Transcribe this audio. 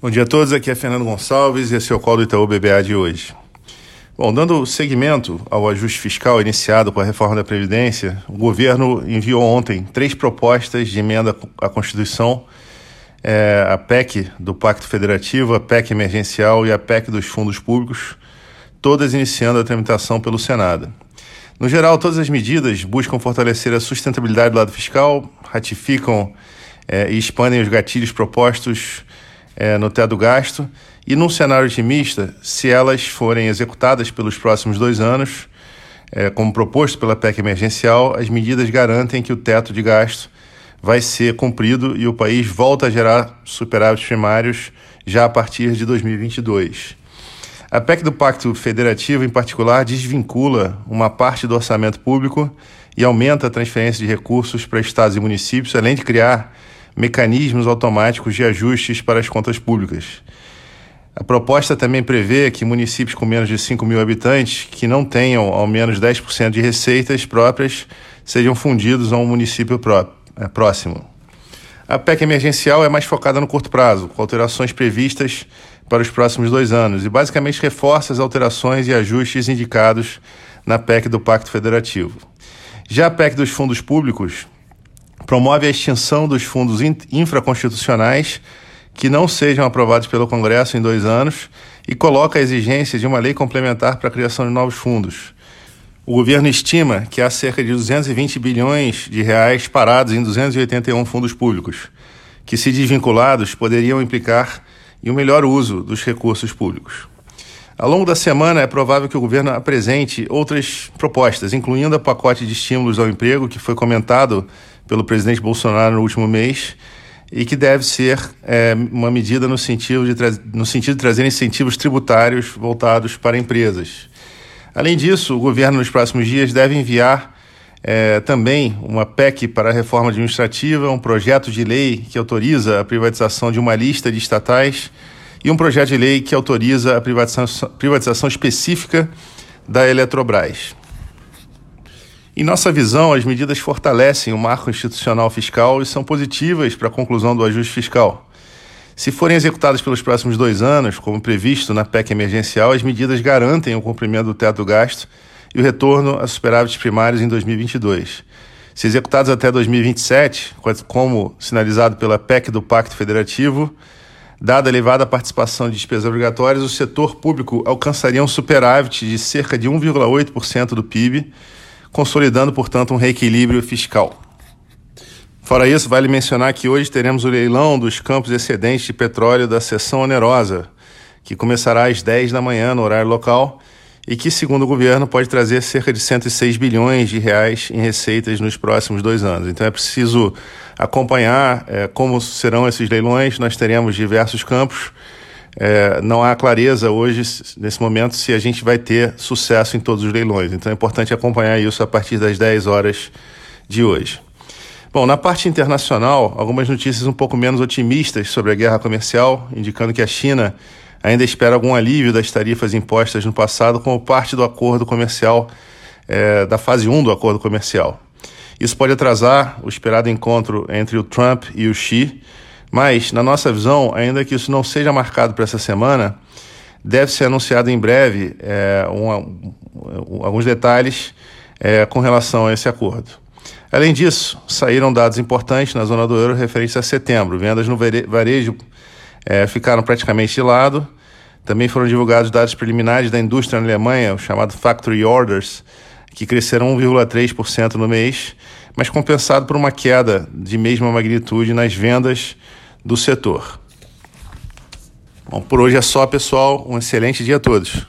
Bom dia a todos, aqui é Fernando Gonçalves e esse é o call do Itaú BBA de hoje. Bom, dando seguimento ao ajuste fiscal iniciado com a reforma da Previdência, o governo enviou ontem três propostas de emenda à Constituição, é, a PEC do Pacto Federativo, a PEC emergencial e a PEC dos fundos públicos, todas iniciando a tramitação pelo Senado. No geral, todas as medidas buscam fortalecer a sustentabilidade do lado fiscal, ratificam é, e expandem os gatilhos propostos é, no teto do gasto e, num cenário otimista, se elas forem executadas pelos próximos dois anos, é, como proposto pela PEC emergencial, as medidas garantem que o teto de gasto vai ser cumprido e o país volta a gerar superávites primários já a partir de 2022. A PEC do Pacto Federativo, em particular, desvincula uma parte do orçamento público e aumenta a transferência de recursos para estados e municípios, além de criar mecanismos automáticos de ajustes para as contas públicas. A proposta também prevê que municípios com menos de 5 mil habitantes que não tenham ao menos 10% de receitas próprias sejam fundidos a um município pró é, próximo. A PEC emergencial é mais focada no curto prazo, com alterações previstas para os próximos dois anos e basicamente reforça as alterações e ajustes indicados na PEC do Pacto Federativo. Já a PEC dos fundos públicos promove a extinção dos fundos infraconstitucionais que não sejam aprovados pelo Congresso em dois anos e coloca a exigência de uma lei complementar para a criação de novos fundos. O governo estima que há cerca de 220 bilhões de reais parados em 281 fundos públicos, que, se desvinculados, poderiam implicar em um melhor uso dos recursos públicos. Ao longo da semana, é provável que o governo apresente outras propostas, incluindo o pacote de estímulos ao emprego, que foi comentado pelo presidente Bolsonaro no último mês e que deve ser é, uma medida no sentido, de no sentido de trazer incentivos tributários voltados para empresas. Além disso, o governo nos próximos dias deve enviar é, também uma PEC para a reforma administrativa, um projeto de lei que autoriza a privatização de uma lista de estatais e um projeto de lei que autoriza a privatização, privatização específica da Eletrobras. Em nossa visão, as medidas fortalecem o marco institucional fiscal e são positivas para a conclusão do ajuste fiscal. Se forem executadas pelos próximos dois anos, como previsto na PEC emergencial, as medidas garantem o cumprimento do teto do gasto e o retorno a superávites primários em 2022. Se executadas até 2027, como sinalizado pela PEC do Pacto Federativo, Dada a elevada participação de despesas obrigatórias, o setor público alcançaria um superávit de cerca de 1,8% do PIB, consolidando, portanto, um reequilíbrio fiscal. Fora isso, vale mencionar que hoje teremos o leilão dos campos excedentes de petróleo da seção onerosa, que começará às 10 da manhã no horário local e que, segundo o governo, pode trazer cerca de 106 bilhões de reais em receitas nos próximos dois anos. Então é preciso acompanhar é, como serão esses leilões. Nós teremos diversos campos. É, não há clareza hoje, nesse momento, se a gente vai ter sucesso em todos os leilões. Então é importante acompanhar isso a partir das 10 horas de hoje. Bom, na parte internacional, algumas notícias um pouco menos otimistas sobre a guerra comercial, indicando que a China ainda espera algum alívio das tarifas impostas no passado como parte do acordo comercial, é, da fase 1 do acordo comercial. Isso pode atrasar o esperado encontro entre o Trump e o Xi, mas, na nossa visão, ainda que isso não seja marcado para essa semana, deve ser anunciado em breve é, um, alguns detalhes é, com relação a esse acordo. Além disso, saíram dados importantes na zona do euro referentes a setembro. Vendas no varejo é, ficaram praticamente de lado. Também foram divulgados dados preliminares da indústria na Alemanha, o chamado Factory Orders, que cresceram 1,3% no mês, mas compensado por uma queda de mesma magnitude nas vendas do setor. Bom, por hoje é só, pessoal. Um excelente dia a todos.